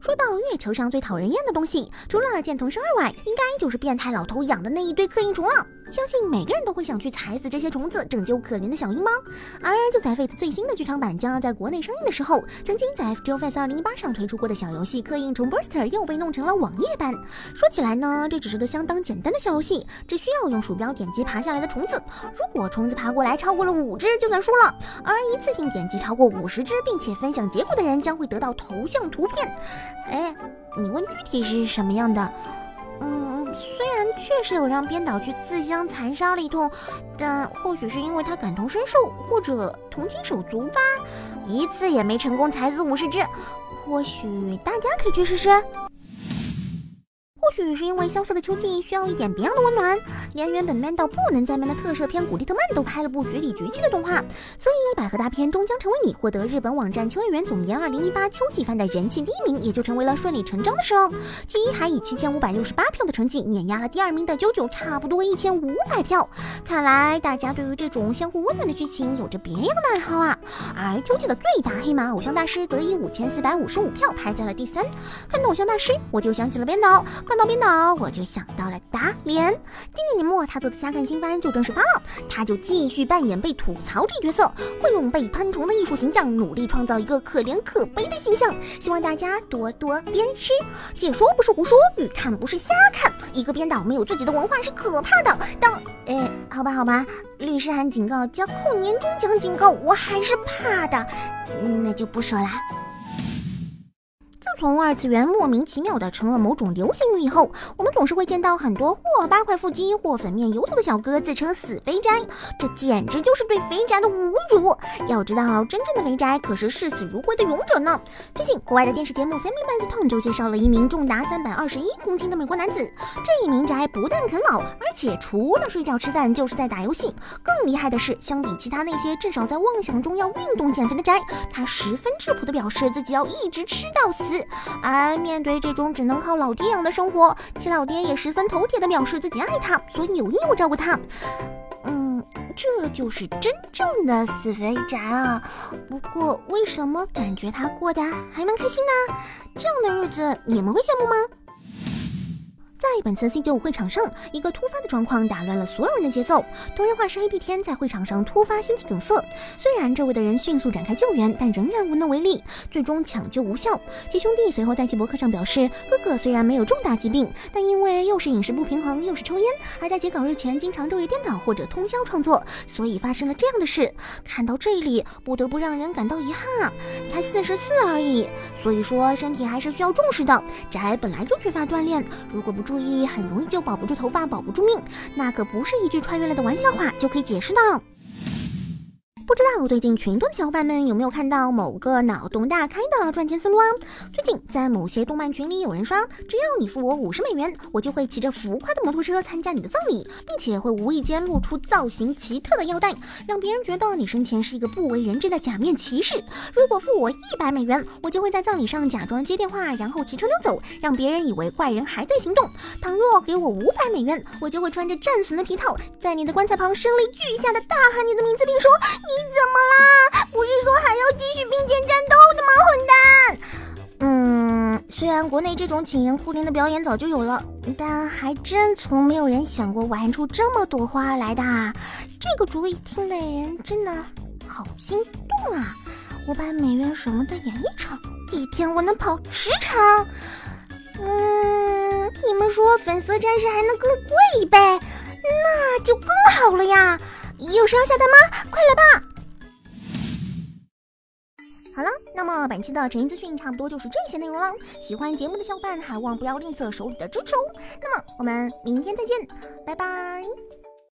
说到月球上最讨人厌的东西，除了见童生二外，应该就是变态老头养的那一堆刻印虫了。相信每个人都会想去踩死这些虫子，拯救可怜的小鹰猫？而就在 Fate 最新的剧场版将要在国内上映的时候，曾经在 f j o Fest 2018上推出过的小游戏《刻印虫 Burster》又被弄成了网页版。说起来呢，这只是个相当简单的小游戏，只需要用鼠标点击爬下来的虫子。如果虫子爬过来超过了五只，就算输了。而一次性点击超过五十只，并且分享结果的人，将会得到头像图片。哎，你问具体是什么样的？确实有让编导去自相残杀了一通，但或许是因为他感同身受，或者同情手足吧，一次也没成功踩死五十只。或许大家可以去试试。或许是因为萧瑟的秋季需要一点别样的温暖，连原本 man 到不能再 man 的特摄片《古力特曼》都拍了部绝里绝气的动画，所以百合大片终将成为你获得日本网站秋叶原总研二零一八秋季番的人气第一名，也就成为了顺理成章的事了。其一还以七千五百六十八票的成绩碾压了第二名的九九，差不多一千五百票。看来大家对于这种相互温暖的剧情有着别样的爱好啊。而秋季的最大黑马偶像大师则以五千四百五十五票排在了第三。看到偶像大师，我就想起了编导。看到编导，我就想到了达莲。今年年末，他做的瞎看新番就正式发了，他就继续扮演被吐槽这角色，会用被喷虫的艺术形象，努力创造一个可怜可悲的形象。希望大家多多鞭尸。解说不是胡说，预看不是瞎看。一个编导没有自己的文化是可怕的。当……哎，好吧好吧，律师函警告加扣年终奖警告，我还是怕的，那就不说了。从二次元莫名其妙的成了某种流行语以后，我们总是会见到很多或八块腹肌或粉面油头的小哥自称死肥宅，这简直就是对肥宅的侮辱。要知道，真正的肥宅可是视死如归的勇者呢。最近，国外的电视节目《Family Man's Town》就介绍了一名重达三百二十一公斤的美国男子。这一名宅不但啃老，而且除了睡觉吃饭就是在打游戏。更厉害的是，相比其他那些至少在妄想中要运动减肥的宅，他十分质朴的表示自己要一直吃到死。而面对这种只能靠老爹养的生活，其老爹也十分头铁的表示自己爱他，所以有义务照顾他。嗯，这就是真正的死肥宅啊！不过为什么感觉他过得还蛮开心呢？这样的日子你们会羡慕吗？在本次 C 九五会场上，一个突发的状况打乱了所有人的节奏。同人画师 A B 天在会场上突发心肌梗塞，虽然周围的人迅速展开救援，但仍然无能为力，最终抢救无效。其兄弟随后在其博客上表示，哥哥虽然没有重大疾病，但因为又是饮食不平衡，又是抽烟，还在截稿日前经常昼夜颠倒或者通宵创作，所以发生了这样的事。看到这里，不得不让人感到遗憾啊，才四十四而已，所以说身体还是需要重视的。宅本来就缺乏锻炼，如果不注意，很容易就保不住头发，保不住命。那可不是一句穿越了的玩笑话就可以解释的。不知道最近群多的小伙伴们有没有看到某个脑洞大开的赚钱思路啊？最近在某些动漫群里有人刷，只要你付我五十美元，我就会骑着浮夸的摩托车参加你的葬礼，并且会无意间露出造型奇特的腰带，让别人觉得你生前是一个不为人知的假面骑士。如果付我一百美元，我就会在葬礼上假装接电话，然后骑车溜走，让别人以为怪人还在行动。倘若给我五百美元，我就会穿着战损的皮套，在你的棺材旁声泪俱下的大喊你的名字，并说你。这种请人哭灵的表演早就有了，但还真从没有人想过玩出这么朵花来的。这个主意听的人真的好心动啊！五百美元什么的演一场，一天我能跑十场。嗯，你们说粉色战士还能更贵一倍，那就更好了呀！有谁要下单吗？快来吧！本期的晨音资讯差不多就是这些内容了。喜欢节目的小伙伴还望不要吝啬手里的支持哦。那么我们明天再见，拜拜。